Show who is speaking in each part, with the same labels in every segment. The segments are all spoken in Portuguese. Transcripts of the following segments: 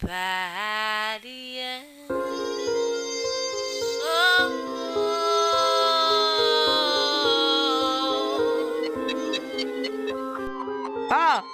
Speaker 1: Somebody
Speaker 2: Ah,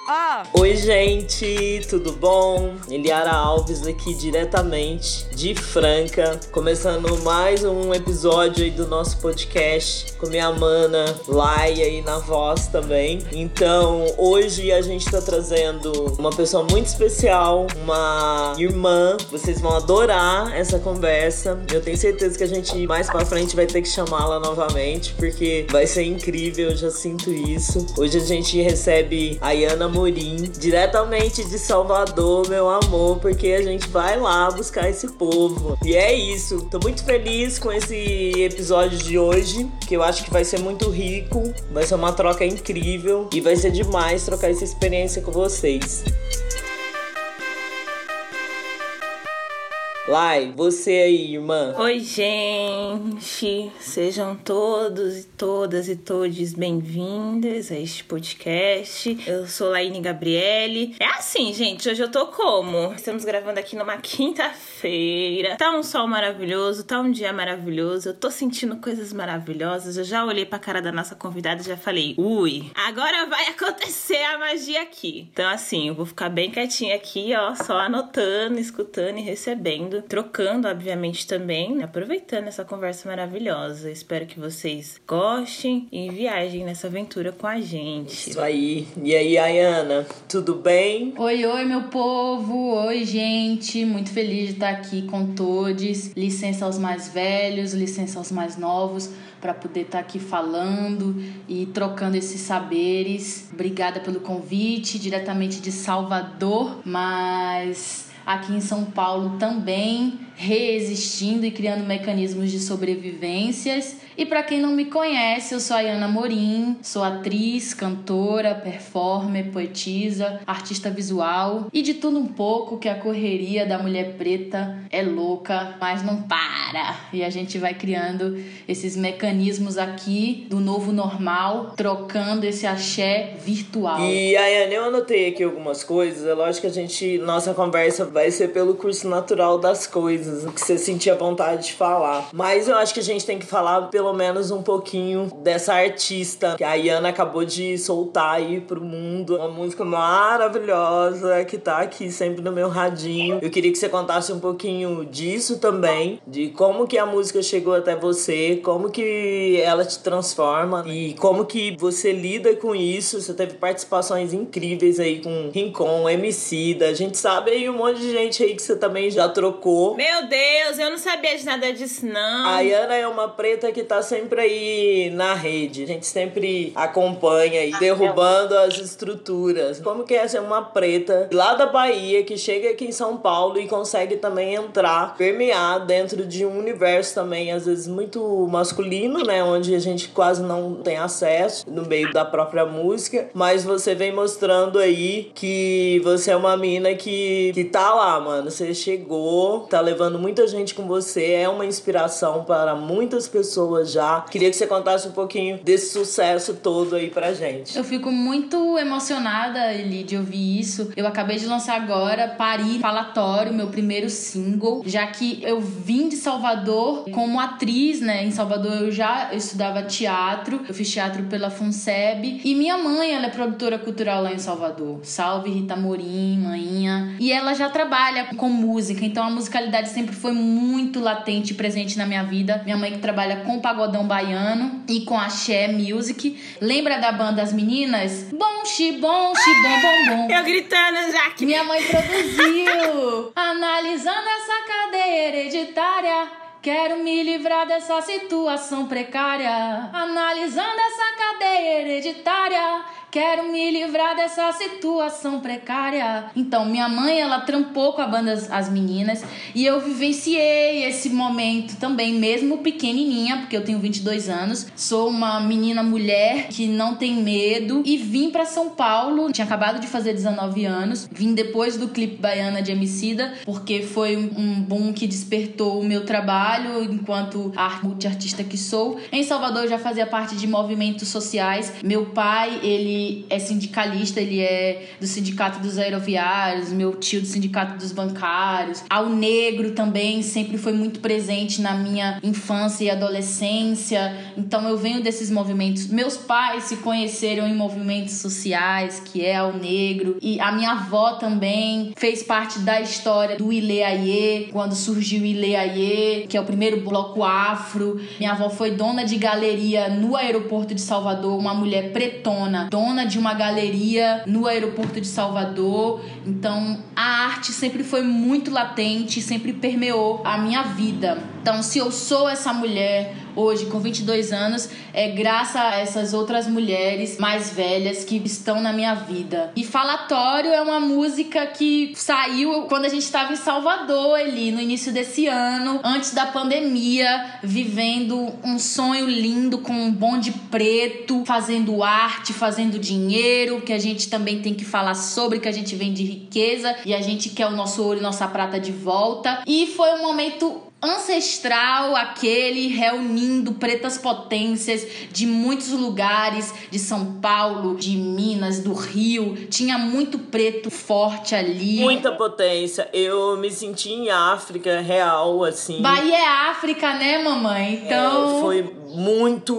Speaker 2: ah!
Speaker 3: Oi, gente, tudo bom? Eliara Alves aqui diretamente de Franca, começando mais um episódio aí do nosso podcast com minha mana Laia aí na voz também. Então, hoje a gente tá trazendo uma pessoa muito especial, uma irmã. Vocês vão adorar essa conversa. Eu tenho certeza que a gente mais para frente vai ter que chamá-la novamente, porque vai ser incrível, eu já sinto isso. Hoje a gente recebe a Ayana Morim, diretamente de Salvador, meu amor, porque a gente vai lá buscar esse povo. E é isso. Tô muito feliz com esse episódio de hoje, que eu acho que vai ser muito rico, vai ser uma troca incrível e vai ser demais trocar essa experiência com vocês. Lai, você aí, irmã.
Speaker 2: Oi, gente! Sejam todos e todas e todos bem-vindas a este podcast. Eu sou Laine Gabriele. É assim, gente, hoje eu tô como? Estamos gravando aqui numa quinta-feira. Tá um sol maravilhoso, tá um dia maravilhoso. Eu tô sentindo coisas maravilhosas. Eu já olhei pra cara da nossa convidada e já falei: ui, agora vai acontecer a magia aqui. Então, assim, eu vou ficar bem quietinha aqui, ó, só anotando, escutando e recebendo trocando, obviamente, também, aproveitando essa conversa maravilhosa. Espero que vocês gostem e viajem nessa aventura com a gente.
Speaker 3: Isso aí. E aí, Ayana, tudo bem?
Speaker 4: Oi, oi, meu povo. Oi, gente. Muito feliz de estar aqui com todos. Licença aos mais velhos, licença aos mais novos para poder estar aqui falando e trocando esses saberes. Obrigada pelo convite, diretamente de Salvador, mas aqui em São Paulo também reexistindo e criando mecanismos de sobrevivências. E para quem não me conhece, eu sou a Ana Morim, sou atriz, cantora, performer, poetisa, artista visual e de tudo um pouco que a correria da mulher preta é louca, mas não para. E a gente vai criando esses mecanismos aqui do novo normal, trocando esse axé virtual.
Speaker 3: E Ayana, eu anotei aqui algumas coisas. É lógico que a gente, nossa conversa vai ser pelo curso natural das coisas coisas que você sentia vontade de falar. Mas eu acho que a gente tem que falar pelo menos um pouquinho dessa artista que a Iana acabou de soltar aí pro mundo. Uma música maravilhosa que tá aqui sempre no meu radinho. Eu queria que você contasse um pouquinho disso também, de como que a música chegou até você, como que ela te transforma e como que você lida com isso. Você teve participações incríveis aí com Rincon, MC, da gente sabe aí um monte de gente aí que você também já trocou.
Speaker 2: Meu Deus, eu não sabia de nada disso, não.
Speaker 3: A Yana é uma preta que tá sempre aí na rede. A gente sempre acompanha e derrubando as estruturas. Como que é ser uma preta lá da Bahia que chega aqui em São Paulo e consegue também entrar, permear dentro de um universo também, às vezes, muito masculino, né? Onde a gente quase não tem acesso no meio da própria música. Mas você vem mostrando aí que você é uma mina que, que tá lá, mano. Você chegou, tá levando muita gente com você, é uma inspiração para muitas pessoas já. Queria que você contasse um pouquinho desse sucesso todo aí pra gente.
Speaker 4: Eu fico muito emocionada, Eli, de ouvir isso. Eu acabei de lançar agora Paris Falatório, meu primeiro single, já que eu vim de Salvador como atriz, né? Em Salvador eu já estudava teatro, eu fiz teatro pela FUNSEB e minha mãe, ela é produtora cultural lá em Salvador. Salve Rita Morim, manhinha. E ela já trabalha com música, então a musicalidade sempre foi muito latente presente na minha vida. Minha mãe que trabalha com pagodão baiano e com axé music. Lembra da banda As Meninas? Bom, xi, bom, xi, bom, bom, bom.
Speaker 2: Eu gritando já que
Speaker 4: minha mãe produziu. Analisando essa cadeia hereditária. Quero me livrar dessa situação precária. Analisando essa cadeia hereditária. Quero me livrar dessa situação precária. Então, minha mãe, ela trampou com a banda As Meninas e eu vivenciei esse momento também, mesmo pequenininha, porque eu tenho 22 anos. Sou uma menina mulher que não tem medo e vim para São Paulo. Tinha acabado de fazer 19 anos. Vim depois do clipe Baiana de Emicida, porque foi um boom que despertou o meu trabalho enquanto multiartista que sou. Em Salvador eu já fazia parte de movimentos sociais. Meu pai, ele é sindicalista, ele é do Sindicato dos Aeroviários, meu tio do Sindicato dos Bancários. Ao negro também sempre foi muito presente na minha infância e adolescência. Então eu venho desses movimentos. Meus pais se conheceram em movimentos sociais, que é ao negro, e a minha avó também fez parte da história do Ile Aie, quando surgiu o Ile Aie, que é o primeiro bloco afro. Minha avó foi dona de galeria no aeroporto de Salvador, uma mulher pretona, dona de uma galeria no aeroporto de Salvador. Então, a arte sempre foi muito latente, sempre permeou a minha vida. Então, se eu sou essa mulher hoje com 22 anos, é graças a essas outras mulheres mais velhas que estão na minha vida. E Falatório é uma música que saiu quando a gente estava em Salvador ali no início desse ano, antes da pandemia, vivendo um sonho lindo com um bonde preto, fazendo arte, fazendo dinheiro, que a gente também tem que falar sobre que a gente vem de riqueza e a gente quer o nosso ouro e nossa prata de volta. E foi um momento ancestral aquele reunindo pretas potências de muitos lugares, de São Paulo, de Minas, do Rio. Tinha muito preto forte ali.
Speaker 3: Muita potência. Eu me senti em África real, assim.
Speaker 4: Bahia é África, né, mamãe? Então.
Speaker 3: É, foi muito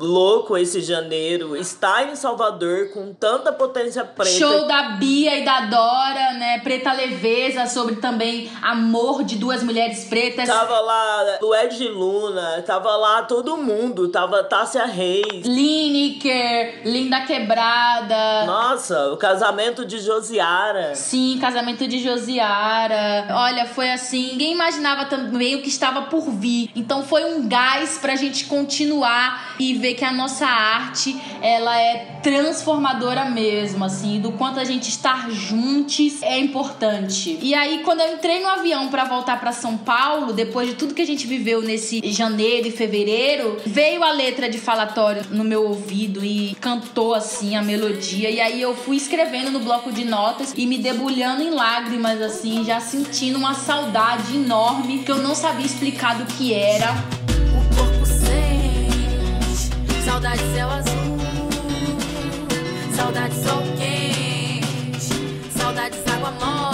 Speaker 3: louco esse janeiro. Estar em Salvador com tanta potência preta.
Speaker 4: Show da Bia e da Dora, né? Preta Leveza, sobre também amor de duas mulheres pretas.
Speaker 3: Tava lá Lued Luna, tava lá todo mundo. Tava Tássia Reis.
Speaker 4: Lineker, Linda Quebrada.
Speaker 3: Nossa, o casamento de Josiara.
Speaker 4: Sim, casamento de Josiara. Olha, foi assim, ninguém imaginava também o que estava por vir. Então foi um gás pra gente continuar continuar e ver que a nossa arte ela é transformadora mesmo, assim, do quanto a gente estar juntos é importante. E aí quando eu entrei no avião para voltar para São Paulo, depois de tudo que a gente viveu nesse janeiro e fevereiro, veio a letra de falatório no meu ouvido e cantou assim a melodia e aí eu fui escrevendo no bloco de notas e me debulhando em lágrimas assim, já sentindo uma saudade enorme que eu não sabia explicar do que era. Saudade céu azul, saudade sol quente, saudades água morna,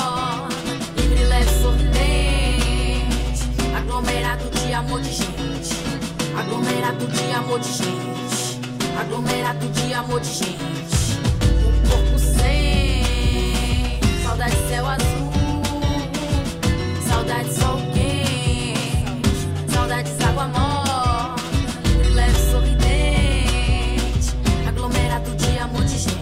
Speaker 4: amor de gente, aglomerado de amor de gente, aglomerado de amor de gente, o corpo sem, saudade céu azul, saudade sol quente, saudades água morna. aglomerado de amor de gente.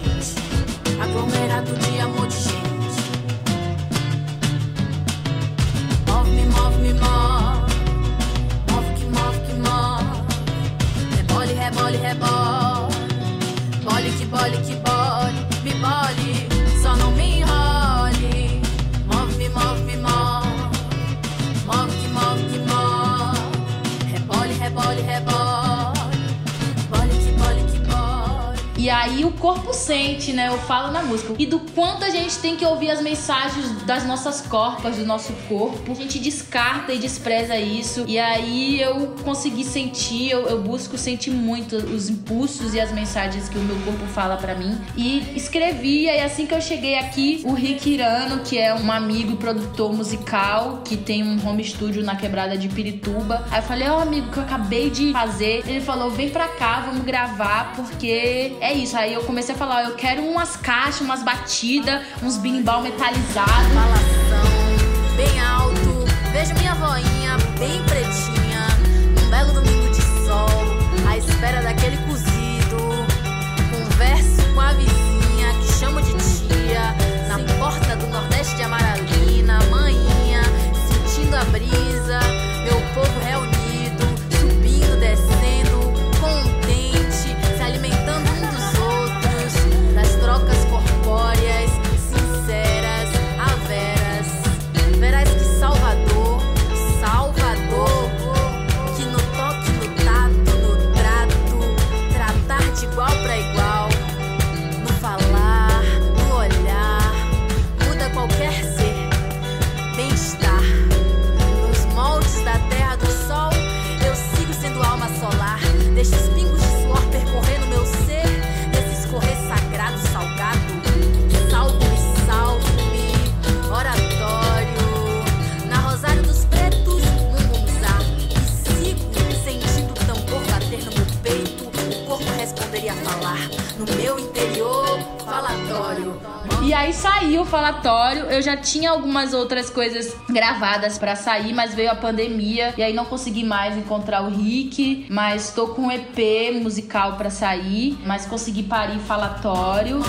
Speaker 4: Corpo sente, né? Eu falo na música. E do quanto a gente tem que ouvir as mensagens das nossas corpas, do nosso corpo. A gente descarta e despreza isso. E aí eu consegui sentir, eu, eu busco sentir muito os impulsos e as mensagens que o meu corpo fala para mim. E escrevi, e assim que eu cheguei aqui, o Rick Irano, que é um amigo produtor musical, que tem um home studio na quebrada de Pirituba. Aí eu falei, ó, oh, amigo, que eu acabei de fazer. Ele falou, vem pra cá, vamos gravar, porque é isso. Aí eu comecei a falar, eu quero umas caixas, umas batidas, uns binimbal metalizados. Falação bem alto, vejo minha voinha bem pretinha, num belo domingo de sol, à espera daquele cozido. Converso com a vizinha que chamo de tia, na porta do Nordeste de Amaralina, manhinha, sentindo a brisa, falatório. Eu já tinha algumas outras coisas gravadas para sair, mas veio a pandemia e aí não consegui mais encontrar o Rick. Mas tô com um EP musical para sair, mas consegui parir falatório.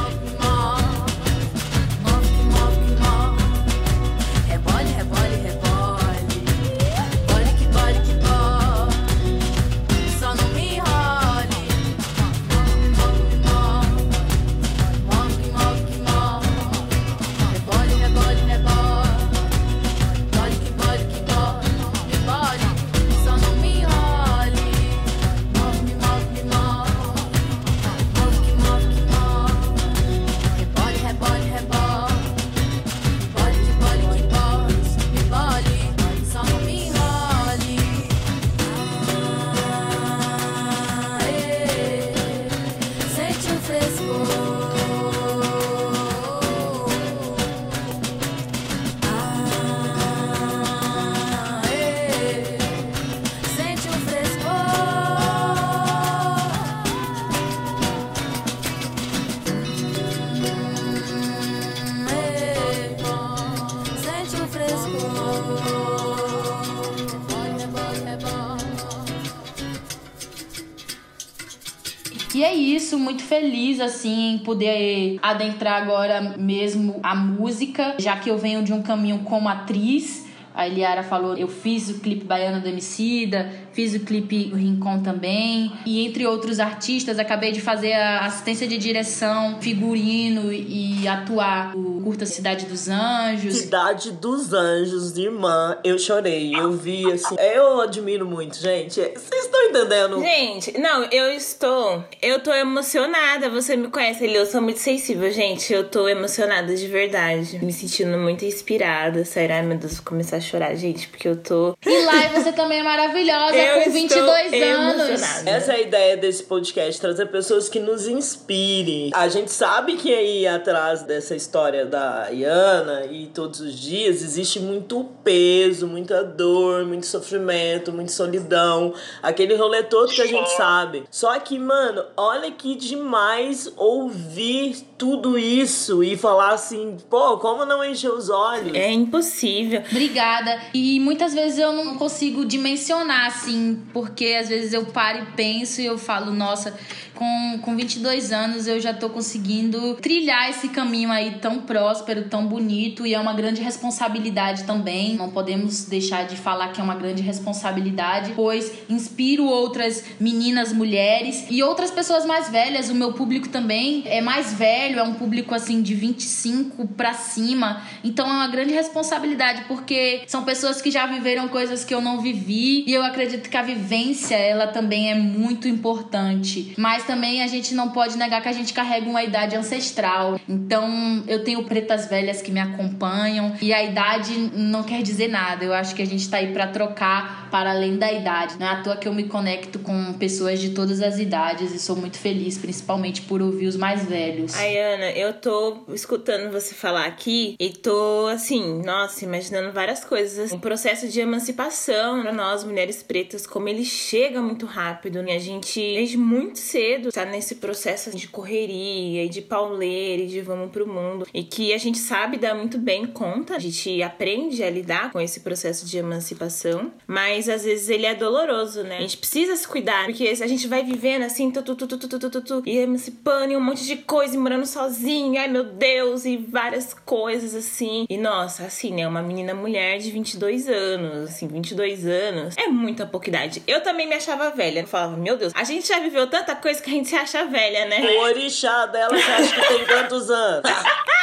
Speaker 4: Isso, muito feliz assim em poder adentrar agora mesmo a música, já que eu venho de um caminho como atriz. A Eliara falou, eu fiz o clipe Baiano do Emicida, fiz o clipe Rincon também. E entre outros artistas, acabei de fazer a assistência de direção, figurino e atuar o curta Cidade dos Anjos.
Speaker 3: Cidade dos Anjos, irmã, eu chorei, eu vi assim. Eu admiro muito, gente. Vocês estão entendendo?
Speaker 2: Gente, não, eu estou. Eu tô emocionada. Você me conhece, Eli, eu sou muito sensível, gente. Eu tô emocionada de verdade. Me sentindo muito inspirada. Sério, ai meu Deus, vou começar a chorar, gente, porque eu tô.
Speaker 4: E lá você também é maravilhosa,
Speaker 2: Eu
Speaker 4: com 22
Speaker 2: estou
Speaker 4: anos.
Speaker 2: emocionada.
Speaker 3: Essa é a ideia desse podcast, trazer pessoas que nos inspirem. A gente sabe que aí atrás dessa história da Iana e todos os dias existe muito peso, muita dor, muito sofrimento, muita solidão, aquele rolê todo que a gente sabe. Só que, mano, olha que demais ouvir tudo isso e falar assim, pô, como não encher os olhos?
Speaker 2: É impossível.
Speaker 4: Obrigada. E muitas vezes eu não consigo dimensionar, assim, porque às vezes eu paro e penso e eu falo, nossa, com, com 22 anos eu já tô conseguindo trilhar esse caminho aí tão próspero, tão bonito e é uma grande responsabilidade também. Não podemos deixar de falar que é uma grande responsabilidade, pois inspiro outras meninas, mulheres e outras pessoas mais velhas. O meu público também é mais velho, é um público assim de 25 pra cima. Então é uma grande responsabilidade porque são pessoas que já viveram coisas que eu não vivi e eu acredito que a vivência ela também é muito importante. Mas também a gente não pode negar que a gente carrega uma idade ancestral. Então eu tenho pretas velhas que me acompanham e a idade não quer dizer nada. Eu acho que a gente tá aí para trocar para além da idade. Não é à toa que eu me conecto com pessoas de todas as idades e sou muito feliz, principalmente por ouvir os mais velhos.
Speaker 2: Ai, Ana, eu tô escutando você falar aqui e tô, assim, nossa, imaginando várias coisas. Um processo de emancipação pra nós, mulheres pretas, como ele chega muito rápido. E a gente, desde muito cedo, cedo tá nesse processo de correria e de pauleira e de vamos pro mundo e que a gente sabe dar muito bem conta, a gente aprende a lidar com esse processo de emancipação, mas às vezes ele é doloroso, né? A gente precisa se cuidar, porque a gente vai vivendo assim, tu, tu, tu, tu, tu, tu, tu, e emancipando e um monte de coisa e morando sozinho ai meu Deus, e várias coisas assim. E nossa, assim, né? Uma menina mulher de 22 anos, assim, 22 anos, é muita pouca idade. Eu também me achava velha, eu falava, meu Deus, a gente já viveu tanta coisa que a gente se acha velha, né?
Speaker 3: O orixá dela, você acha que tem quantos anos?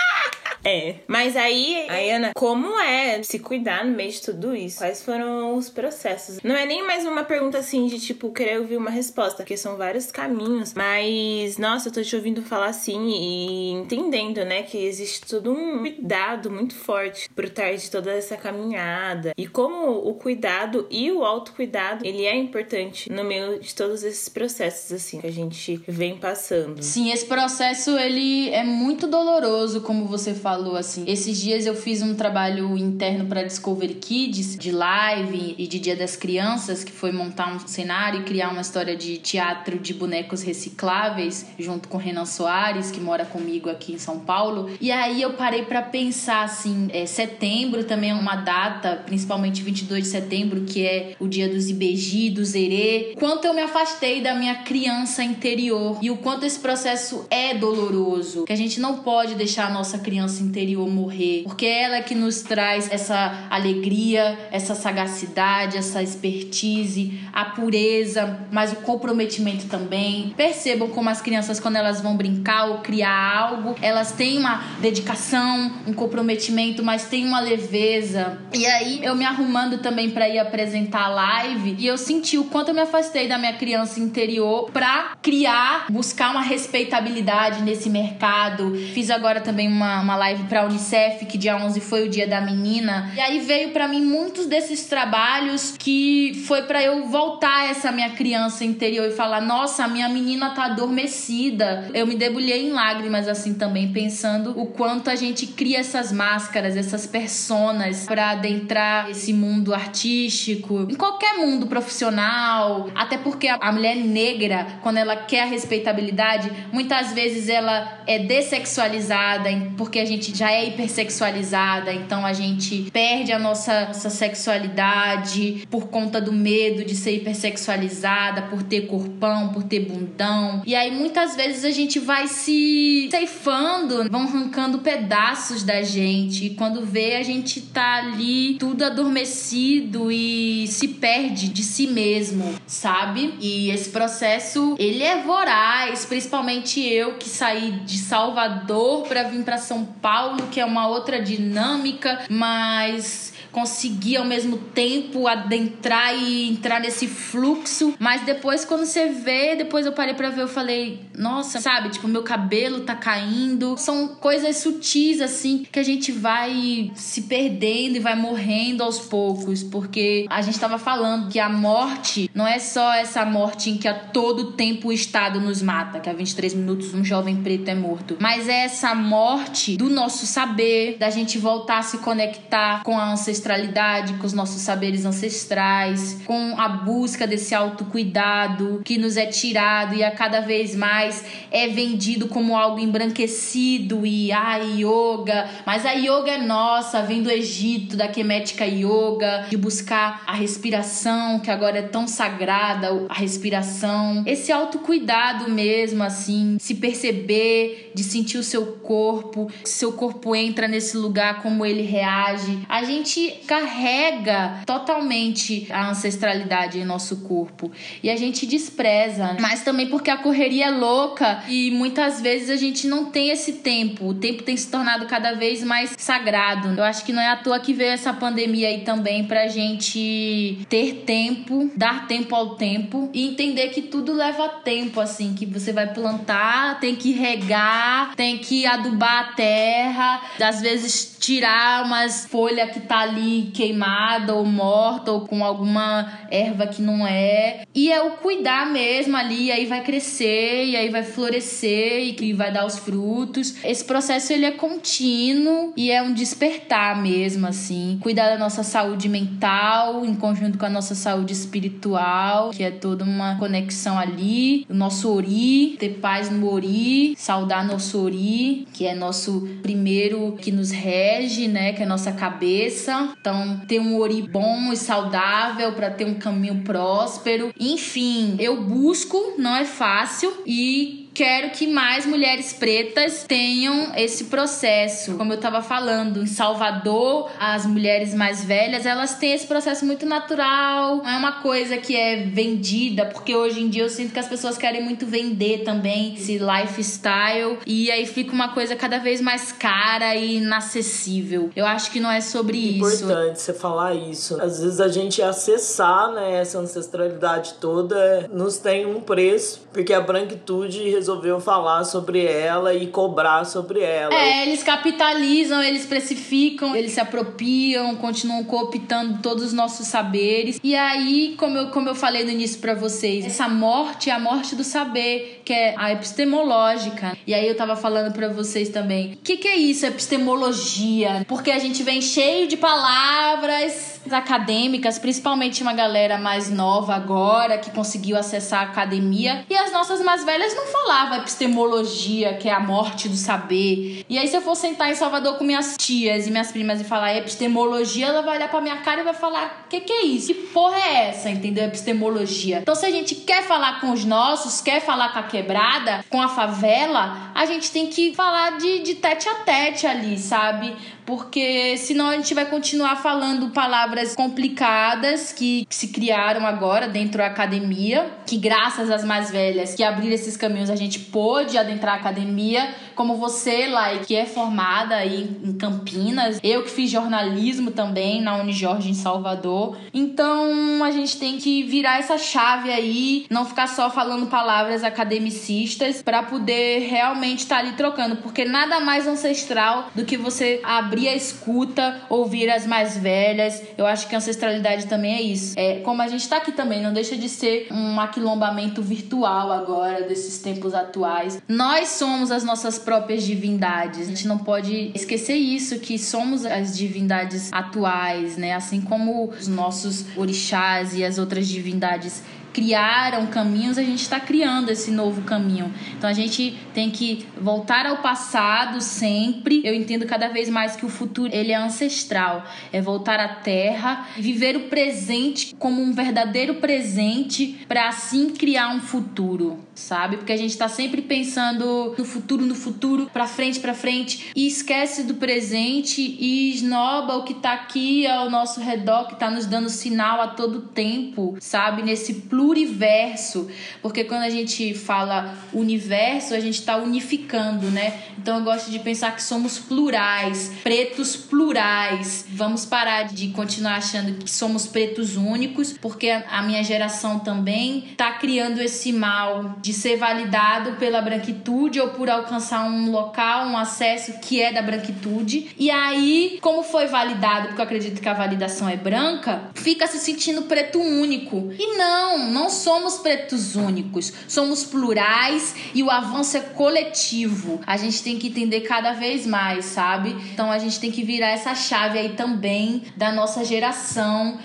Speaker 2: É. Mas aí, aí, Ana, como é se cuidar no meio de tudo isso? Quais foram os processos? Não é nem mais uma pergunta assim de tipo querer ouvir uma resposta, porque são vários caminhos. Mas, nossa, eu tô te ouvindo falar assim e entendendo, né, que existe todo um cuidado muito forte por trás de toda essa caminhada. E como o cuidado e o autocuidado, ele é importante no meio de todos esses processos, assim, que a gente vem passando.
Speaker 4: Sim, esse processo ele é muito doloroso, como você falou. assim. Esses dias eu fiz um trabalho interno para Discovery Kids de live e de Dia das Crianças, que foi montar um cenário e criar uma história de teatro de bonecos recicláveis junto com Renan Soares, que mora comigo aqui em São Paulo. E aí eu parei para pensar assim, é, setembro também é uma data, principalmente 22 de setembro, que é o dia dos IBG, do Zerê. Quanto eu me afastei da minha criança interior e o quanto esse processo é doloroso, que a gente não pode deixar a nossa criança interior morrer, porque é ela que nos traz essa alegria, essa sagacidade, essa expertise, a pureza, mas o comprometimento também. Percebam como as crianças quando elas vão brincar ou criar algo, elas têm uma dedicação, um comprometimento, mas tem uma leveza. E aí eu me arrumando também para ir apresentar a live e eu senti o quanto eu me afastei da minha criança interior para criar, buscar uma respeitabilidade nesse mercado. Fiz agora também uma, uma live para Unicef, que dia 11 foi o dia da menina. E aí veio para mim muitos desses trabalhos que foi para eu voltar essa minha criança interior e falar: "Nossa, a minha menina tá adormecida". Eu me debulhei em lágrimas assim também pensando o quanto a gente cria essas máscaras, essas personas para adentrar esse mundo artístico, em qualquer mundo profissional, até porque a mulher negra, quando ela quer a respeitabilidade, muitas vezes ela é dessexualizada, porque a gente já é hipersexualizada, então a gente perde a nossa, nossa sexualidade por conta do medo de ser hipersexualizada, por ter corpão, por ter bundão. E aí muitas vezes a gente vai se ceifando, vão arrancando pedaços da gente. E quando vê, a gente tá ali tudo adormecido e se perde de si mesmo, sabe? E esse processo, ele é voraz, principalmente eu que saí de Salvador para vir para São Paulo, que é uma outra dinâmica, mas conseguir ao mesmo tempo adentrar e entrar nesse fluxo. Mas depois, quando você vê, depois eu parei pra ver, eu falei, nossa, sabe? Tipo, meu cabelo tá caindo. São coisas sutis, assim, que a gente vai se perdendo e vai morrendo aos poucos. Porque a gente tava falando que a morte não é só essa morte em que a todo tempo o Estado nos mata, que a 23 minutos um jovem preto é morto. Mas é essa morte do nosso saber, da gente voltar a se conectar com a ancestralidade ancestralidade, com os nossos saberes ancestrais, com a busca desse autocuidado que nos é tirado e a cada vez mais é vendido como algo embranquecido e ah, yoga, mas a yoga é nossa, vem do Egito, da Kemética Yoga, de buscar a respiração, que agora é tão sagrada, a respiração, esse autocuidado mesmo, assim, se perceber, de sentir o seu corpo, seu corpo entra nesse lugar, como ele reage. A gente carrega totalmente a ancestralidade em nosso corpo e a gente despreza, mas também porque a correria é louca e muitas vezes a gente não tem esse tempo. O tempo tem se tornado cada vez mais sagrado. Eu acho que não é à toa que veio essa pandemia aí também pra gente ter tempo, dar tempo ao tempo e entender que tudo leva tempo, assim, que você vai plantar, tem que regar, tem que adubar a terra, às vezes tirar umas folhas que tá ali queimada ou morta ou com alguma erva que não é. E é o cuidar mesmo ali, aí vai crescer e aí vai florescer e que vai dar os frutos. Esse processo ele é contínuo e é um despertar mesmo assim. Cuidar da nossa saúde mental em conjunto com a nossa saúde espiritual, que é toda uma conexão ali. O nosso ori, ter paz no ori, saudar nosso ori, que é nosso primeiro que nos rege, né, que é nossa cabeça. Então, ter um ori bom e saudável para ter um caminho próspero. Enfim, eu busco, não é fácil e quero que mais mulheres pretas tenham esse processo. Como eu estava falando, em Salvador, as mulheres mais velhas, elas têm esse processo muito natural. Não é uma coisa que é vendida, porque hoje em dia eu sinto que as pessoas querem muito vender também esse lifestyle e aí fica uma coisa cada vez mais cara e inacessível. Eu acho que não é sobre
Speaker 3: Importante
Speaker 4: isso.
Speaker 3: Importante você falar isso. Às vezes a gente acessar, né, essa ancestralidade toda nos tem um preço, porque a branquitude resolveu falar sobre ela e cobrar sobre ela.
Speaker 4: É, eles capitalizam, eles precificam, eles se apropriam, continuam cooptando todos os nossos saberes. E aí, como eu, como eu falei no início para vocês, essa morte é a morte do saber, que é a epistemológica. E aí eu tava falando para vocês também. O que, que é isso, epistemologia? Porque a gente vem cheio de palavras acadêmicas, principalmente uma galera mais nova agora que conseguiu acessar a academia. E as nossas mais velhas não falavam epistemologia, que é a morte do saber. E aí, se eu for sentar em Salvador com minhas tias e minhas primas e falar epistemologia, ela vai olhar pra minha cara e vai falar: que, que é isso? Que porra é essa? Entendeu? Epistemologia. Então, se a gente quer falar com os nossos, quer falar com a quebrada, com a favela, a gente tem que falar de, de tete a tete ali, sabe? Porque senão a gente vai continuar falando palavras complicadas que se criaram agora dentro da academia, que graças às mais velhas que abriram esses caminhos a gente pôde adentrar a academia, como você, Lai, que é formada aí em Campinas, eu que fiz jornalismo também na Unijorge em Salvador. Então a gente tem que virar essa chave aí, não ficar só falando palavras academicistas para poder realmente estar tá ali trocando, porque nada mais ancestral do que você abrir abrir a escuta, ouvir as mais velhas. Eu acho que a ancestralidade também é isso. É, como a gente está aqui também, não deixa de ser um aquilombamento virtual agora, desses tempos atuais. Nós somos as nossas próprias divindades. A gente não pode esquecer isso, que somos as divindades atuais, né? Assim como os nossos orixás e as outras divindades criaram caminhos, a gente está criando esse novo caminho. Então a gente tem que voltar ao passado sempre. Eu entendo cada vez mais que o futuro ele é ancestral, é voltar à terra, viver o presente como um verdadeiro presente para assim criar um futuro, sabe? Porque a gente está sempre pensando no futuro, no futuro, para frente, para frente e esquece do presente e esnoba o que está aqui ao nosso redor, que está nos dando sinal a todo tempo, sabe? Nesse pluro pluriverso, porque quando a gente fala universo, a gente está unificando, né? Então eu gosto de pensar que somos plurais, pretos plurais. Vamos parar de continuar achando que somos pretos únicos, porque a minha geração também está criando esse mal de ser validado pela branquitude ou por alcançar um local, um acesso que é da branquitude. E aí, como foi validado, porque eu acredito que a validação é branca, fica se sentindo preto único. E não, não somos pretos únicos, somos plurais e o avanço é coletivo. A gente tem que entender cada vez mais, sabe? Então a gente tem que virar essa chave aí também da nossa geração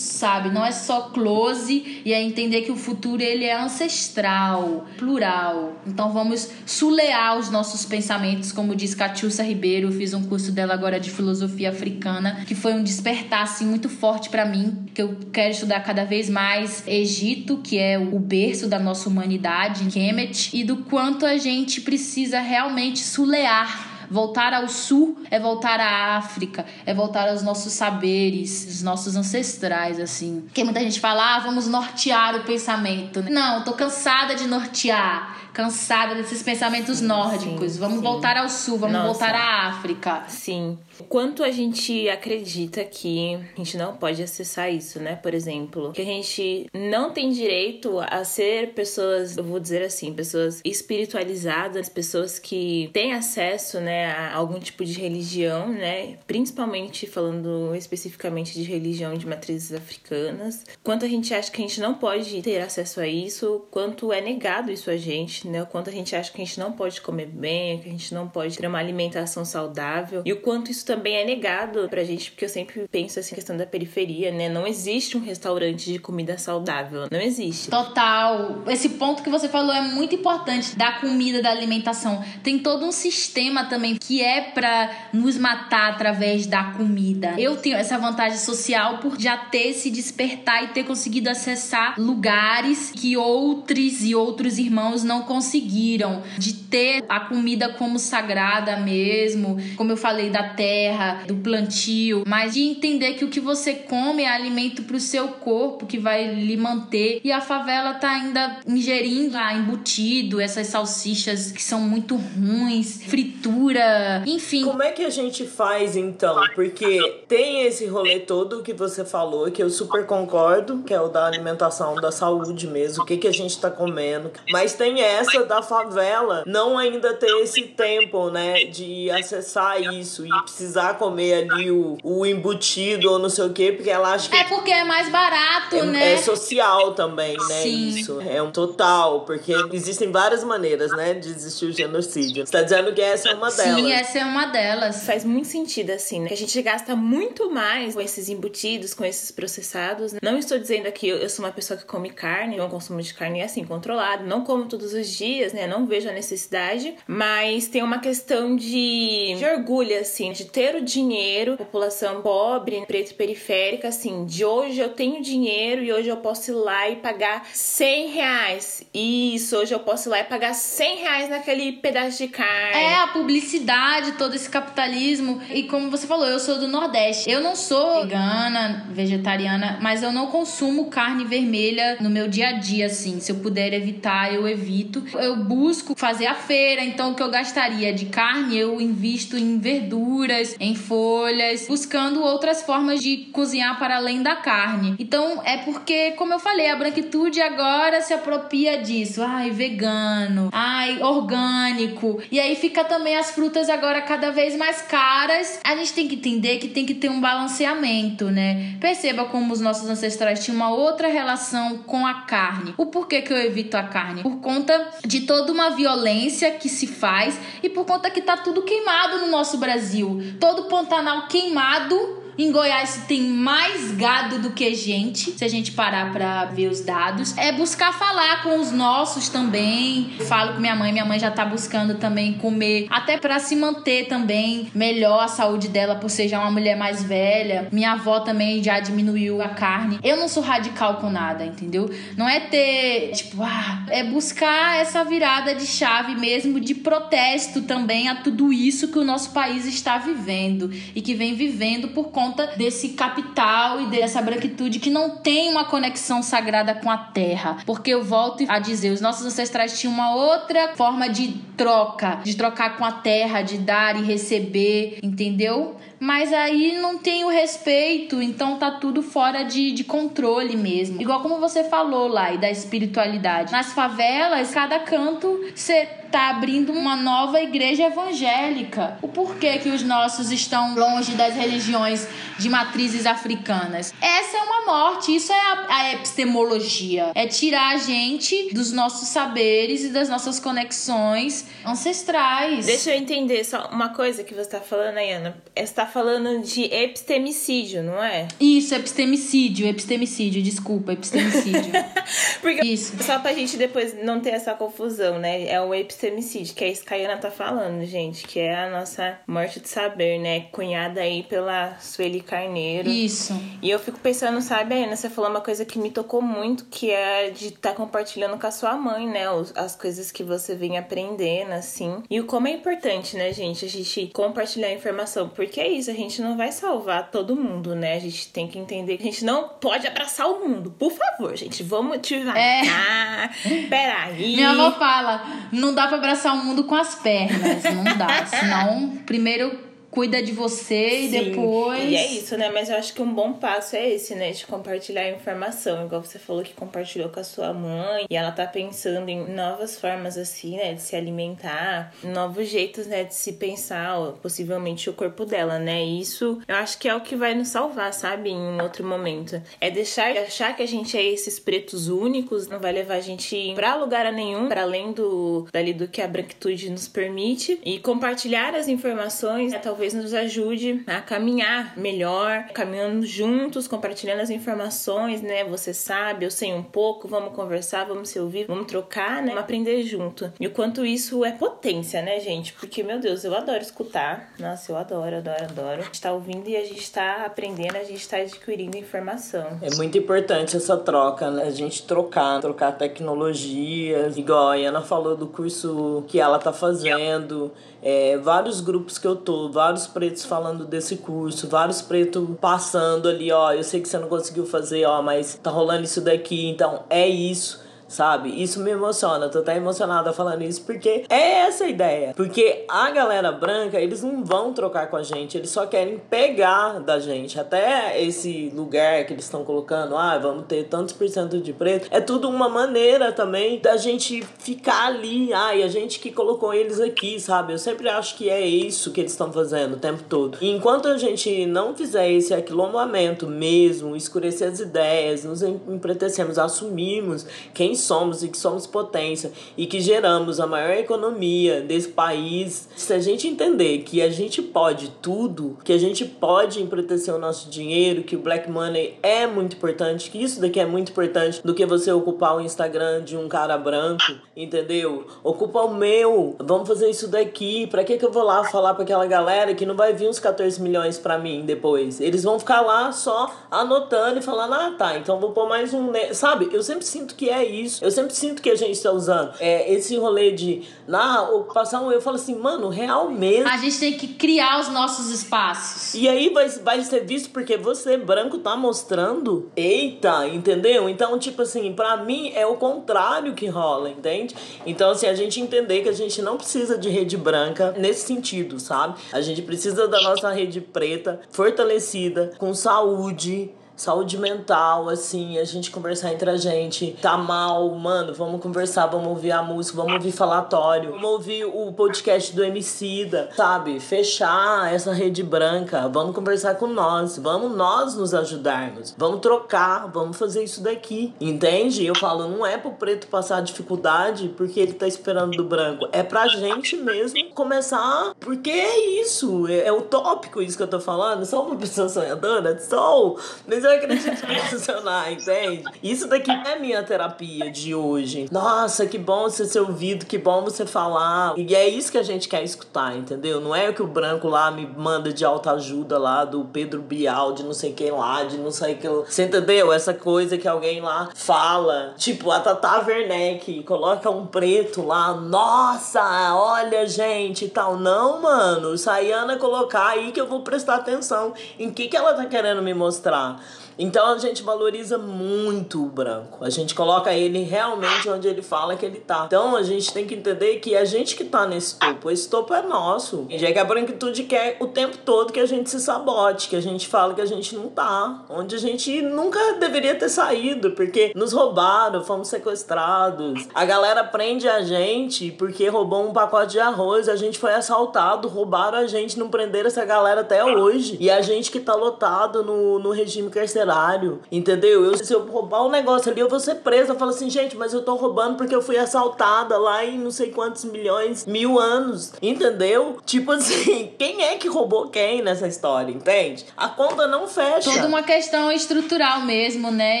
Speaker 4: sabe? Não é só close e é entender que o futuro ele é ancestral, plural. Então vamos sulear os nossos pensamentos, como diz Catiúcia Ribeiro, eu fiz um curso dela agora de filosofia africana, que foi um despertar assim muito forte para mim, que eu quero estudar cada vez mais Egito, que é o berço da nossa humanidade, Kemet, e do quanto a gente precisa realmente sulear Voltar ao sul é voltar à África, é voltar aos nossos saberes, os nossos ancestrais, assim. Porque muita gente fala, ah, vamos nortear o pensamento. Não, tô cansada de nortear cansada desses pensamentos nórdicos. Sim, vamos sim. voltar ao sul, vamos Nossa. voltar à África.
Speaker 2: Sim. Quanto a gente acredita que a gente não pode acessar isso, né? Por exemplo, que a gente não tem direito a ser pessoas, eu vou dizer assim, pessoas espiritualizadas, pessoas que têm acesso, né, a algum tipo de religião, né? Principalmente falando especificamente de religião de matrizes africanas. Quanto a gente acha que a gente não pode ter acesso a isso, quanto é negado isso a gente, né? O quanto a gente acha que a gente não pode comer bem, que a gente não pode ter uma alimentação saudável e o quanto isso também é negado pra gente, porque eu sempre penso assim, questão da periferia, né? Não existe um restaurante de comida saudável, não existe.
Speaker 4: Total. Esse ponto que você falou é muito importante da comida, da alimentação. Tem todo um sistema também que é para nos matar através da comida. Eu tenho essa vantagem social por já ter se despertar e ter conseguido acessar lugares que outros e outros irmãos não conseguem conseguiram, de ter a comida como sagrada mesmo, como eu falei, da terra, do plantio, mas de entender que o que você come é alimento para o seu corpo, que vai lhe manter. E a favela tá ainda ingerindo ah, embutido, essas salsichas que são muito ruins, fritura, enfim.
Speaker 3: Como é que a gente faz então? Porque tem esse rolê todo que você falou, que eu super concordo, que é o da alimentação, da saúde mesmo, o que, que a gente tá comendo. Mas tem essa essa da favela não ainda ter esse tempo, né, de acessar isso e precisar comer ali o, o embutido ou não sei o quê, porque ela acha que.
Speaker 4: É porque é mais barato,
Speaker 3: é,
Speaker 4: né?
Speaker 3: É social também, né?
Speaker 4: Sim.
Speaker 3: Isso. É um total, porque existem várias maneiras, né, de existir o genocídio. Você tá dizendo que essa é uma delas.
Speaker 4: Sim, essa é uma delas.
Speaker 2: Faz muito sentido, assim, né? Que a gente gasta muito mais com esses embutidos, com esses processados. Né? Não estou dizendo aqui, eu sou uma pessoa que come carne, meu consumo de carne é assim, controlado. Não como todos os dias, né? Não vejo a necessidade. Mas tem uma questão de, de orgulho, assim, de ter o dinheiro, população pobre, preta e periférica, assim, de hoje eu tenho dinheiro e hoje eu posso ir lá e pagar 100 reais. Isso, hoje eu posso ir lá e pagar 100 reais naquele pedaço de carne.
Speaker 4: É a publicidade, todo esse capitalismo. E como você falou, eu sou do Nordeste. Eu não sou vegana, vegetariana, mas eu não consumo carne vermelha no meu dia a dia, assim. Se eu puder evitar, eu evito. Eu busco fazer a feira, então o que eu gastaria de carne, eu invisto em verduras, em folhas, buscando outras formas de cozinhar para além da carne. Então é porque, como eu falei, a branquitude agora se apropria disso. Ai, vegano. Ai, orgânico. E aí fica também as frutas agora cada vez mais caras. A gente tem que entender que tem que ter um balanceamento, né? Perceba como os nossos ancestrais tinham uma outra relação com a carne. O porquê que eu evito a carne? Por conta de toda uma violência que se faz e por conta que tá tudo queimado no nosso Brasil. Todo Pantanal queimado em Goiás tem mais gado do que gente, se a gente parar pra ver os dados. É buscar falar com os nossos também. Falo com minha mãe, minha mãe já tá buscando também comer, até para se manter também melhor a saúde dela por ser já uma mulher mais velha. Minha avó também já diminuiu a carne. Eu não sou radical com nada, entendeu? Não é ter, tipo, ah, é buscar essa virada de chave mesmo de protesto também a tudo isso que o nosso país está vivendo e que vem vivendo por conta conta desse capital e dessa branquitude que não tem uma conexão sagrada com a terra. Porque eu volto a dizer, os nossos ancestrais tinham uma outra forma de troca, de trocar com a terra, de dar e receber, entendeu? mas aí não tem o respeito, então tá tudo fora de, de controle mesmo. Igual como você falou lá, e da espiritualidade. Nas favelas, cada canto você tá abrindo uma nova igreja evangélica. O porquê que os nossos estão longe das religiões de matrizes africanas? Essa é uma morte, isso é a, a epistemologia. É tirar a gente dos nossos saberes e das nossas conexões ancestrais.
Speaker 2: Deixa eu entender só uma coisa que você tá falando Ana. Você tá falando de epistemicídio, não é?
Speaker 4: Isso, epistemicídio, epistemicídio, desculpa, epistemicídio.
Speaker 2: Porque Isso. Só pra gente depois não ter essa confusão, né? É o epistemicídio, que é isso que a Ana tá falando, gente, que é a nossa morte de saber, né? Cunhada aí pela Sueli Carneiro.
Speaker 4: Isso.
Speaker 2: E eu fico pensando, sabe, Ana, você falou uma coisa que me tocou muito, que é de estar tá compartilhando com a sua mãe, né? As coisas que você vem aprendendo, assim. E o como é importante, né, gente, a gente compartilhar informação. Porque é isso, a gente não vai salvar todo mundo, né? A gente tem que entender que a gente não pode abraçar o mundo. Por favor, gente, vamos devagar. É. Peraí.
Speaker 4: Minha avó fala, não dá pra abraçar o mundo com as pernas. Não dá. Senão, primeiro cuida de você Sim. e depois.
Speaker 2: E é isso, né? Mas eu acho que um bom passo é esse, né? De compartilhar informação. Igual você falou que compartilhou com a sua mãe e ela tá pensando em novas formas, assim, né? De se alimentar, novos jeitos, né? De se pensar, possivelmente o corpo dela, né? E isso eu acho que é o que vai nos salvar, sabe? Em um outro momento. É deixar de achar que a gente é esses pretos únicos, não vai levar a gente pra lugar nenhum, para além do dali do que a branquitude nos permite. E compartilhar as informações, né, talvez talvez nos ajude a caminhar melhor, caminhando juntos, compartilhando as informações, né? Você sabe, eu sei um pouco, vamos conversar, vamos se ouvir, vamos trocar, né? Vamos aprender junto. E o quanto isso é potência, né, gente? Porque, meu Deus, eu adoro escutar. Nossa, eu adoro, adoro, adoro. A gente tá ouvindo e a gente tá aprendendo, a gente tá adquirindo informação.
Speaker 3: É muito importante essa troca, né? A gente trocar, trocar tecnologias. Igual a Ana falou do curso que ela tá fazendo. É, vários grupos que eu tô, vários pretos falando desse curso, vários pretos passando ali, ó, eu sei que você não conseguiu fazer, ó, mas tá rolando isso daqui, então é isso sabe? Isso me emociona, tô até emocionada falando isso, porque é essa a ideia. Porque a galera branca, eles não vão trocar com a gente, eles só querem pegar da gente. Até esse lugar que eles estão colocando, ah, vamos ter tantos por cento de preto, é tudo uma maneira também da gente ficar ali, ah, e a gente que colocou eles aqui, sabe? Eu sempre acho que é isso que eles estão fazendo o tempo todo. E enquanto a gente não fizer esse aquilombamento mesmo, escurecer as ideias, nos empretecemos, assumirmos quem somos e que somos potência e que geramos a maior economia desse país, se a gente entender que a gente pode tudo, que a gente pode empretecer o nosso dinheiro, que o black money é muito importante, que isso daqui é muito importante do que você ocupar o Instagram de um cara branco, entendeu? Ocupa o meu, vamos fazer isso daqui. Pra que que eu vou lá falar pra aquela galera que não vai vir uns 14 milhões pra mim depois? Eles vão ficar lá só anotando e falando, ah tá, então vou pôr mais um. Sabe? Eu sempre sinto que é isso. Eu sempre sinto que a gente tá usando é, esse rolê de na ocupação. Eu falo assim, mano, real mesmo.
Speaker 4: A gente tem que criar os nossos espaços.
Speaker 3: E aí vai, vai ser visto porque você, branco, tá mostrando. Eita, entendeu? Então, tipo assim, pra mim é o contrário que rola, entende? Então, assim, a gente entender que a gente não precisa de rede branca nesse sentido, sabe? A gente precisa da nossa rede preta fortalecida, com saúde saúde mental, assim, a gente conversar entre a gente. Tá mal, mano, vamos conversar, vamos ouvir a música, vamos ouvir falatório, vamos ouvir o podcast do Emicida, sabe? Fechar essa rede branca, vamos conversar com nós, vamos nós nos ajudarmos, vamos trocar, vamos fazer isso daqui, entende? Eu falo, não é pro preto passar dificuldade porque ele tá esperando do branco, é pra gente mesmo começar, porque é isso, é, é utópico isso que eu tô falando, sou uma pessoa sonhadora, sou, mas eu acredito funcionar, entende? Isso daqui é minha terapia de hoje. Nossa, que bom você ser ouvido, que bom você falar. E é isso que a gente quer escutar, entendeu? Não é o que o branco lá me manda de alta ajuda lá, do Pedro Bial, de não sei quem lá, de não sei que. Você entendeu? Essa coisa que alguém lá fala. Tipo, a Tata Werneck coloca um preto lá. Nossa, olha, gente tal. Não, mano. Sayana colocar aí que eu vou prestar atenção em que, que ela tá querendo me mostrar. Então a gente valoriza muito o branco. A gente coloca ele realmente onde ele fala que ele tá. Então a gente tem que entender que é a gente que tá nesse topo. Esse topo é nosso. E já que a branquitude quer o tempo todo que a gente se sabote, que a gente fala que a gente não tá. Onde a gente nunca deveria ter saído, porque nos roubaram, fomos sequestrados. A galera prende a gente porque roubou um pacote de arroz, a gente foi assaltado, roubaram a gente, não prenderam essa galera até hoje. E a gente que tá lotado no, no regime carcerário carcerário, entendeu? Eu, se eu roubar um negócio ali, eu vou ser presa. Eu falo assim, gente, mas eu tô roubando porque eu fui assaltada lá em não sei quantos milhões, mil anos, entendeu? Tipo assim, quem é que roubou quem nessa história, entende? A conta não fecha.
Speaker 4: Toda uma questão estrutural mesmo, né,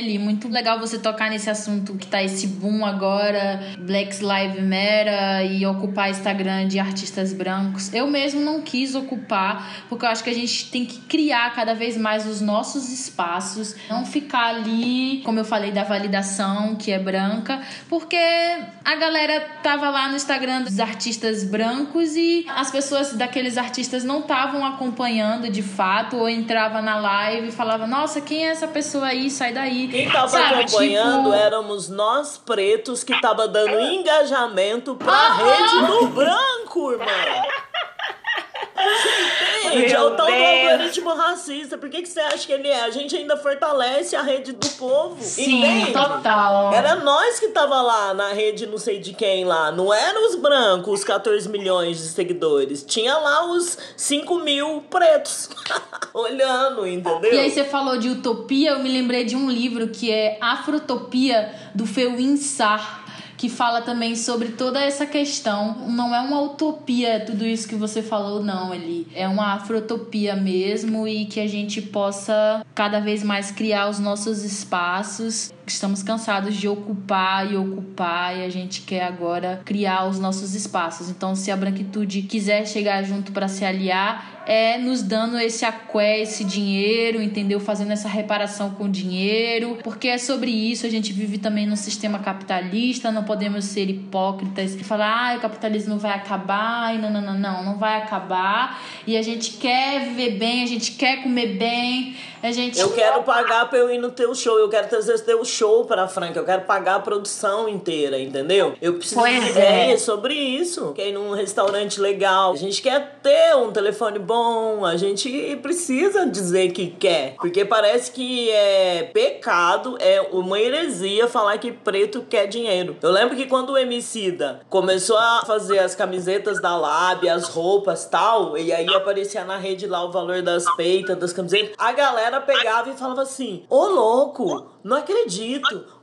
Speaker 4: Li? Muito legal você tocar nesse assunto que tá esse boom agora, Black Lives Matter e ocupar Instagram de artistas brancos. Eu mesmo não quis ocupar, porque eu acho que a gente tem que criar cada vez mais os nossos espaços passos, não ficar ali, como eu falei da validação, que é branca, porque a galera tava lá no Instagram dos artistas brancos e as pessoas daqueles artistas não estavam acompanhando de fato, ou entrava na live e falava: Nossa, quem é essa pessoa aí? Sai daí.
Speaker 3: Quem tava Sabe, acompanhando tipo... éramos nós pretos que tava dando engajamento pra ah, rede do branco, irmão. Gente, é o tal do algoritmo racista. Por que, que você acha que ele é? A gente ainda fortalece a rede do povo.
Speaker 4: Sim, entende? total.
Speaker 3: Era nós que tava lá na rede não sei de quem lá. Não eram os brancos, os 14 milhões de seguidores. Tinha lá os 5 mil pretos olhando, entendeu?
Speaker 4: E aí você falou de utopia, eu me lembrei de um livro que é Afrotopia, do Feuin Sarr que fala também sobre toda essa questão. Não é uma utopia tudo isso que você falou, não, ele é uma afrotopia mesmo e que a gente possa cada vez mais criar os nossos espaços. Estamos cansados de ocupar e ocupar e a gente quer agora criar os nossos espaços. Então, se a branquitude quiser chegar junto para se aliar, é nos dando esse aqué, esse dinheiro, entendeu? Fazendo essa reparação com dinheiro, porque é sobre isso. A gente vive também num sistema capitalista, não podemos ser hipócritas e falar, ah, o capitalismo vai acabar, e não, não, não, não, não vai acabar. E a gente quer viver bem, a gente quer comer bem, a gente.
Speaker 3: Eu quero pagar pra eu ir no teu show, eu quero trazer teu show pra Franca, eu quero pagar a produção inteira, entendeu? Eu preciso.
Speaker 4: Pois
Speaker 3: é.
Speaker 4: é.
Speaker 3: sobre isso. Quer ir num restaurante legal, a gente quer ter um telefone bom, a gente precisa dizer que quer. Porque parece que é pecado, é uma heresia falar que preto quer dinheiro. Eu lembro que quando o Emicida começou a fazer as camisetas da Lab, as roupas tal, e aí aparecia na rede lá o valor das peitas, das camisetas, a galera pegava e falava assim: Ô louco, não acredito,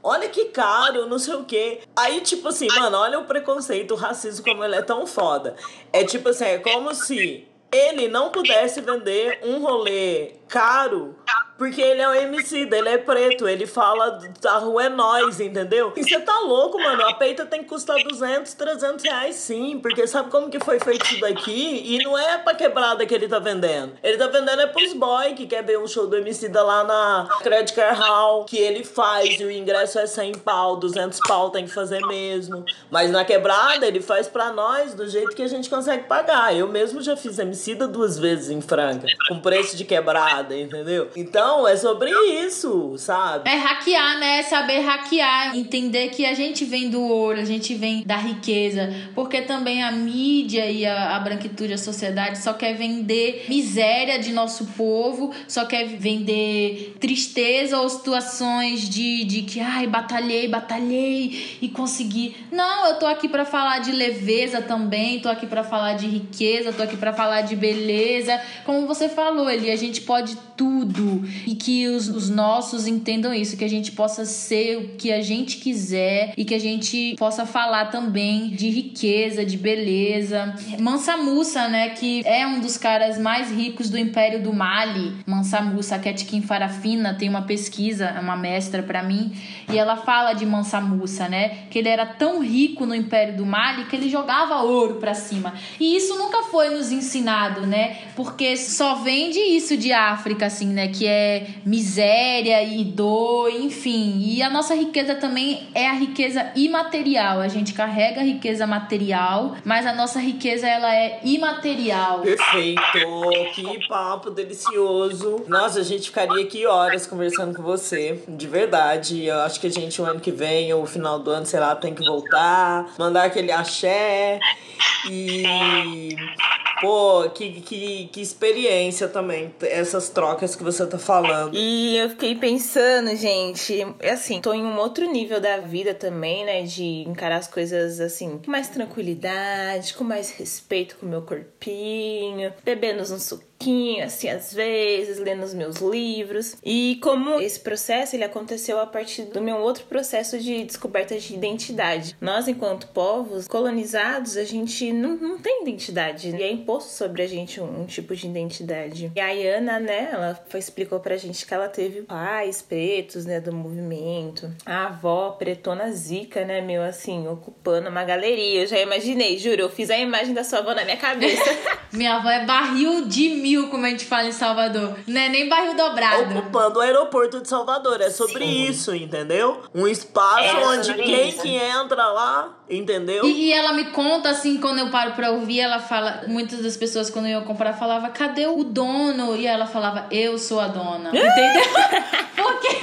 Speaker 3: olha que caro, não sei o quê. Aí, tipo assim, mano, olha o preconceito, o racismo, como ele é tão foda. É tipo assim, é como se ele não pudesse vender um rolê caro porque ele é um MC, ele é preto, ele fala da rua é nós, entendeu? E você tá louco, mano. A peita tem que custar 200, 300 reais sim, porque sabe como que foi feito isso daqui? E não é pra quebrada que ele tá vendendo. Ele tá vendendo é pros boy que quer ver um show do MC da lá na Credit Car Hall, que ele faz e o ingresso é 100 pau, 200 pau tem que fazer mesmo. Mas na quebrada ele faz pra nós do jeito que a gente consegue pagar. Eu mesmo já fiz MC da duas vezes em Franca, com preço de quebrada, entendeu? Então é sobre isso, sabe?
Speaker 4: É hackear, né? Saber hackear, entender que a gente vem do ouro, a gente vem da riqueza, porque também a mídia e a, a branquitude, a sociedade só quer vender miséria de nosso povo, só quer vender tristeza ou situações de, de que, ai, batalhei, batalhei e consegui. Não, eu tô aqui para falar de leveza também, tô aqui para falar de riqueza, tô aqui para falar de beleza. Como você falou, ali a gente pode tudo e que os, os nossos entendam isso, que a gente possa ser o que a gente quiser e que a gente possa falar também de riqueza, de beleza. Mansa Musa, né, que é um dos caras mais ricos do Império do Mali. Mansa Musa, Ketkin Farafina, tem uma pesquisa, é uma mestra para mim, e ela fala de Mansa Musa, né, que ele era tão rico no Império do Mali que ele jogava ouro para cima. E isso nunca foi nos ensinado, né? Porque só vem de isso de África assim, né, que é miséria e dor, enfim. E a nossa riqueza também é a riqueza imaterial. A gente carrega a riqueza material, mas a nossa riqueza ela é imaterial.
Speaker 3: Perfeito! Que papo delicioso! Nossa, a gente ficaria aqui horas conversando com você, de verdade. Eu acho que a gente, o ano que vem, ou final do ano, sei lá, tem que voltar, mandar aquele axé e. Pô, que, que, que experiência também, essas trocas que você tá falando.
Speaker 2: E eu fiquei pensando, gente, assim, tô em um outro nível da vida também, né? De encarar as coisas assim, com mais tranquilidade, com mais respeito com o meu corpinho, bebendo um assim, às vezes, lendo os meus livros. E como esse processo, ele aconteceu a partir do meu outro processo de descoberta de identidade. Nós, enquanto povos colonizados, a gente não, não tem identidade. E é imposto sobre a gente um, um tipo de identidade. E a Ayana, né, ela foi, explicou pra gente que ela teve pais pretos, né, do movimento. A avó pretona zica, né, meu, assim, ocupando uma galeria. Eu já imaginei, juro, eu fiz a imagem da sua avó na minha cabeça.
Speaker 4: Minha avó é barril de mil, como a gente fala em Salvador. Não é nem barril dobrado.
Speaker 3: Ocupando o aeroporto de Salvador. É sobre
Speaker 2: Sim.
Speaker 3: isso, entendeu? Um espaço
Speaker 2: É
Speaker 3: onde quem
Speaker 2: isso.
Speaker 3: que entra lá, entendeu?
Speaker 4: E, e ela me conta, assim, quando eu paro pra ouvir, ela fala. Muitas das pessoas, quando eu ia comprar, falava, cadê o dono? E ela falava, eu sou a dona. Entendeu? Porque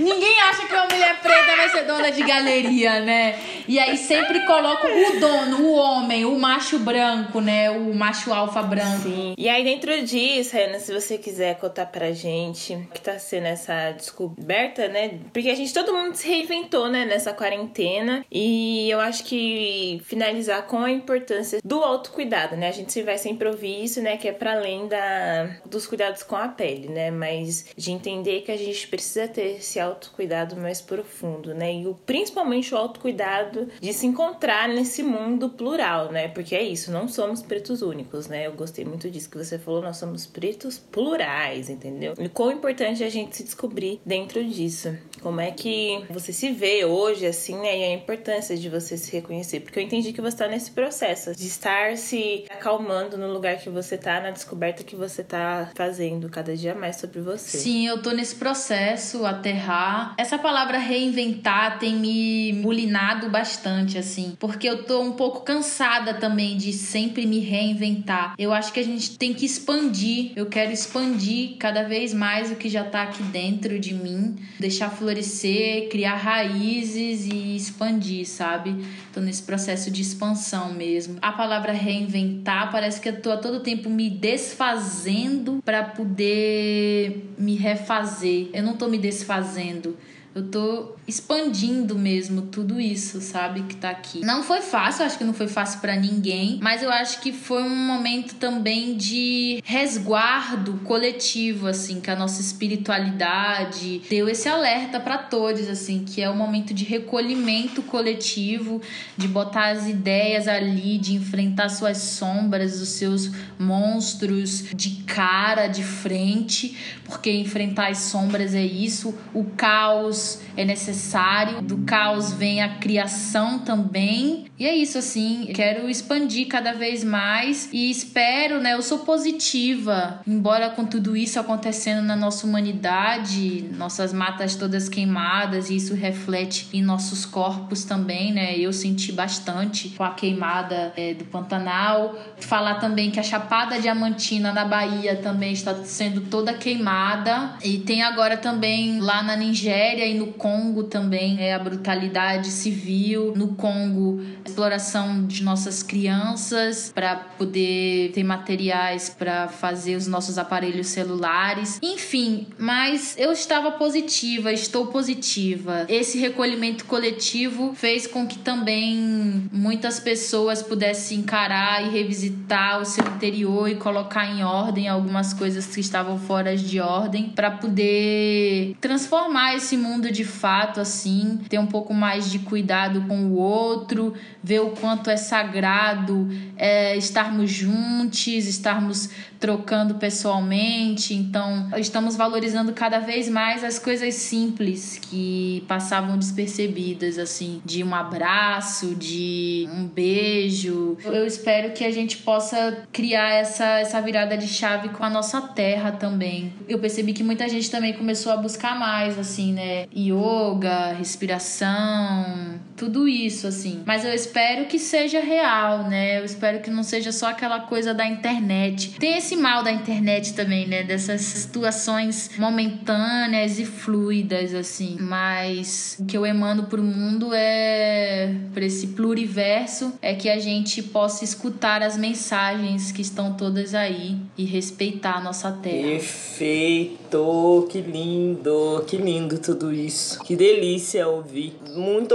Speaker 4: ninguém acha que uma mulher preta vai ser dona de galeria, né? E aí sempre colocam o dono, o homem, o macho branco, né? O macho alfa branco.
Speaker 2: Sim. E aí, dentro disso, Renan, se você quiser contar pra gente o que tá sendo essa descoberta, né? Porque a gente, todo mundo se reinventou, né, nessa quarentena. E eu acho que finalizar com a importância do autocuidado, né? A gente vai sempre ouvir isso, né? Que é para além da, dos cuidados com a pele, né? Mas de entender que a gente precisa ter esse autocuidado mais profundo, né? E o, principalmente o autocuidado de se encontrar nesse mundo plural, né? Porque é isso, não somos pretos únicos, né? Eu gostei muito disso que você falou, nós somos pretos plurais, entendeu? E quão importante é a gente se descobrir dentro disso. Como é que você se vê hoje, assim, né? E a importância de você se reconhecer. Porque eu entendi que você tá nesse processo de estar se acalmando no lugar que você tá, na descoberta que você tá fazendo cada dia mais sobre você.
Speaker 4: Sim, eu tô nesse processo, aterrar. Essa palavra reinventar tem me bulinado bastante, assim. Porque eu tô um pouco cansada também de sempre me reinventar. Eu acho que a gente tem que expandir. Eu quero expandir cada vez mais o que já tá aqui dentro de mim. Deixar florescer, criar raízes e expandir, sabe? Tô nesse processo de expansão mesmo. A palavra reinventar parece que eu tô a todo tempo me desfazendo para poder me refazer. Eu não tô me desfazendo. Eu tô expandindo mesmo tudo isso, sabe? Que tá aqui. Não foi fácil, acho que não foi fácil para ninguém, mas eu acho que foi um momento também de resguardo coletivo, assim, que a nossa espiritualidade deu esse alerta para todos, assim, que é o um momento de recolhimento coletivo, de botar as ideias ali, de enfrentar suas sombras, os seus monstros de cara, de frente, porque enfrentar as sombras é isso, o caos é necessário, do caos vem a criação também. E é isso assim, quero expandir cada vez mais e espero, né, eu sou positiva, embora com tudo isso acontecendo na nossa humanidade, nossas matas todas queimadas, e isso reflete em nossos corpos também, né? Eu senti bastante com a queimada é, do Pantanal. Falar também que a Chapada Diamantina na Bahia também está sendo toda queimada e tem agora também lá na Nigéria e no Congo também é a brutalidade civil. No Congo, exploração de nossas crianças para poder ter materiais para fazer os nossos aparelhos celulares. Enfim, mas eu estava positiva, estou positiva. Esse recolhimento coletivo fez com que também muitas pessoas pudessem encarar e revisitar o seu interior e colocar em ordem algumas coisas que estavam fora de ordem para poder transformar esse mundo de fato, assim, ter um pouco mais de cuidado com o outro, ver o quanto é sagrado é, estarmos juntos, estarmos trocando pessoalmente. Então, estamos valorizando cada vez mais as coisas simples que passavam despercebidas, assim, de um abraço, de um beijo. Eu espero que a gente possa criar essa, essa virada de chave com a nossa terra também. Eu percebi que muita gente também começou a buscar mais, assim, né? Yoga, respiração, tudo isso, assim. Mas eu espero que seja real, né? Eu espero que não seja só aquela coisa da internet. Tem esse mal da internet também, né? Dessas situações momentâneas e fluidas, assim. Mas o que eu emano pro mundo é, para esse pluriverso, é que a gente possa escutar as mensagens que estão todas aí e respeitar a nossa terra.
Speaker 3: Perfeito! Que lindo! Que lindo tudo isso. Que delícia ouvir. Muito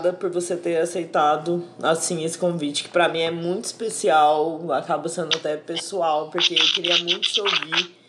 Speaker 3: obrigada por você ter aceitado assim esse convite, que para mim é muito especial, acaba sendo até pessoal, porque eu queria muito te ouvir.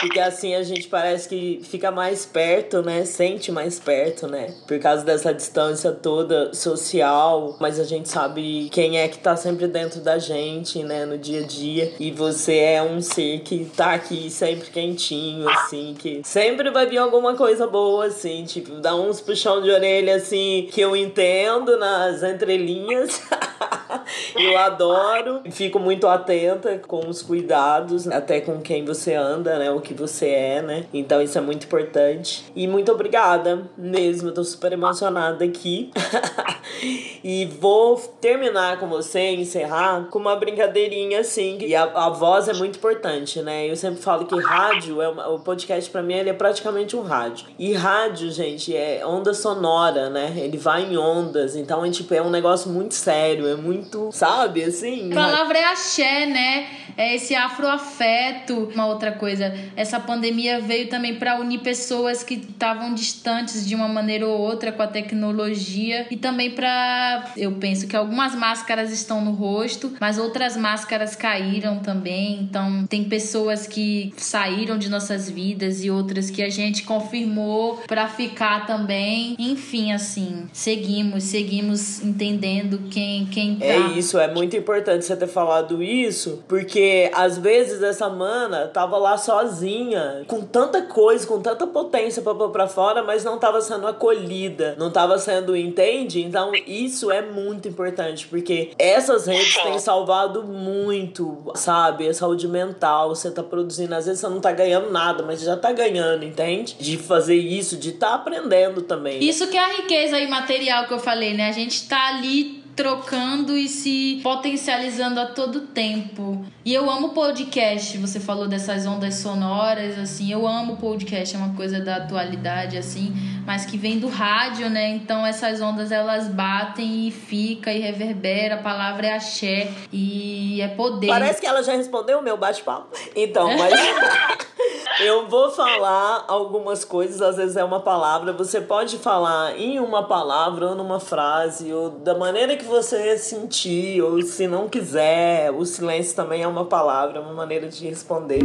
Speaker 3: Porque assim a gente parece que fica mais perto, né? Sente mais perto, né? Por causa dessa distância toda social. Mas a gente sabe quem é que tá sempre dentro da gente, né? No dia a dia. E você é um ser que tá aqui sempre quentinho, assim. Que sempre vai vir alguma coisa boa, assim. Tipo, dá uns puxão de orelha, assim, que eu entendo nas entrelinhas. eu adoro. Fico muito atenta com os cuidados, até com quem você anda, né? Que você é, né? Então isso é muito importante. E muito obrigada mesmo. Eu tô super emocionada aqui. e vou terminar com você, encerrar, com uma brincadeirinha assim. E a, a voz é muito importante, né? Eu sempre falo que rádio, é uma, o podcast para mim ele é praticamente um rádio. E rádio, gente, é onda sonora, né? Ele vai em ondas. Então é tipo, é um negócio muito sério, é muito, sabe, assim.
Speaker 4: A palavra é axé, né? É esse afroafeto. Uma outra coisa, essa pandemia veio também para unir pessoas que estavam distantes de uma maneira ou outra com a tecnologia e também para eu penso que algumas máscaras estão no rosto, mas outras máscaras caíram também. Então, tem pessoas que saíram de nossas vidas e outras que a gente confirmou para ficar também. Enfim, assim, seguimos, seguimos entendendo quem quem tá.
Speaker 3: É isso, é muito importante você ter falado isso, porque às vezes essa mana tava lá sozinha, com tanta coisa, com tanta potência pra pôr pra fora, mas não tava sendo acolhida, não tava sendo, entende? Então isso é muito importante, porque essas redes têm salvado muito, sabe? A saúde mental, você tá produzindo, às vezes você não tá ganhando nada, mas já tá ganhando, entende? De fazer isso, de tá aprendendo também.
Speaker 4: Isso que é a riqueza imaterial que eu falei, né? A gente tá ali trocando e se potencializando a todo tempo. E eu amo podcast, você falou dessas ondas sonoras, assim, eu amo podcast, é uma coisa da atualidade, assim, mas que vem do rádio, né? Então essas ondas elas batem e fica e reverbera, a palavra é axé e é poder.
Speaker 3: Parece que ela já respondeu o meu bate-papo. Então, mas. Eu vou falar algumas coisas, às vezes é uma palavra. Você pode falar em uma palavra ou numa frase, ou da maneira que você sentir, ou se não quiser. O silêncio também é uma palavra, uma maneira de responder.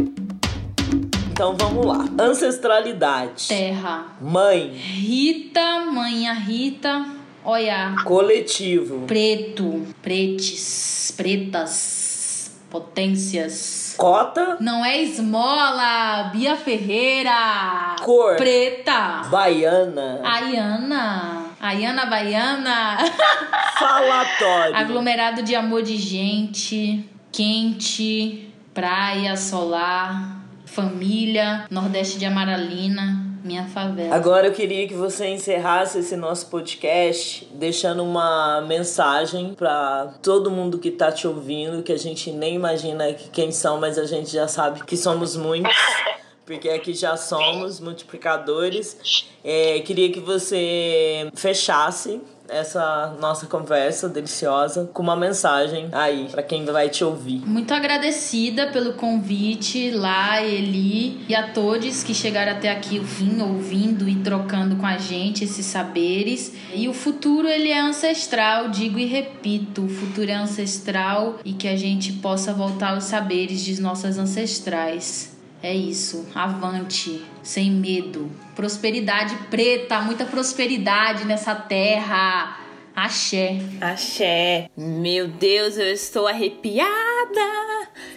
Speaker 3: Então vamos lá. Ancestralidade.
Speaker 4: Terra.
Speaker 3: Mãe.
Speaker 4: Rita, manha Rita. Olha.
Speaker 3: Coletivo.
Speaker 4: Preto. Pretes. Pretas. Potências.
Speaker 3: Cota.
Speaker 4: Não é esmola. Bia Ferreira.
Speaker 3: Cor.
Speaker 4: Preta.
Speaker 3: Baiana.
Speaker 4: Aiana. Aiana Baiana.
Speaker 3: Falatório.
Speaker 4: Aglomerado de amor de gente. Quente. Praia, solar. Família. Nordeste de Amaralina. Minha favela.
Speaker 3: Agora eu queria que você encerrasse esse nosso podcast deixando uma mensagem para todo mundo que tá te ouvindo, que a gente nem imagina quem são, mas a gente já sabe que somos muitos. Porque aqui já somos multiplicadores. É, queria que você fechasse essa nossa conversa deliciosa com uma mensagem aí para quem vai te ouvir.
Speaker 4: Muito agradecida pelo convite lá, Eli, e a todos que chegaram até aqui vim ouvindo e trocando com a gente esses saberes. E o futuro ele é ancestral, digo e repito, o futuro é ancestral e que a gente possa voltar aos saberes de nossas ancestrais. É isso, avante, sem medo. Prosperidade preta, muita prosperidade nessa terra. Axé.
Speaker 2: Axé. Meu Deus, eu estou arrepiada.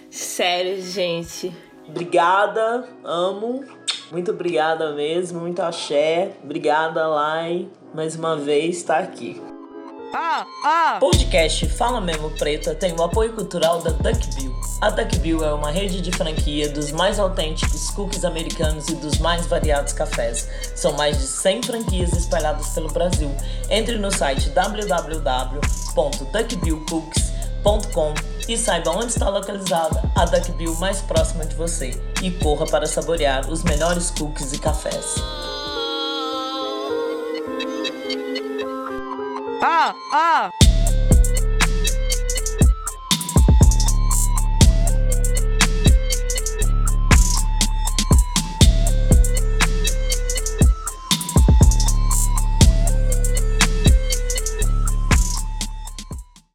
Speaker 2: Sério, gente.
Speaker 3: Obrigada, amo. Muito obrigada mesmo, muito axé. Obrigada, Lai, mais uma vez estar aqui.
Speaker 2: Ah, ah.
Speaker 3: Podcast Fala Mesmo Preta tem o apoio cultural da Duckbill. A Duckbill é uma rede de franquia dos mais autênticos cookies americanos e dos mais variados cafés. São mais de 100 franquias espalhadas pelo Brasil. Entre no site www.duckbillcooks.com e saiba onde está localizada a Duckbill mais próxima de você e corra para saborear os melhores cookies e cafés.
Speaker 2: Ah, ah.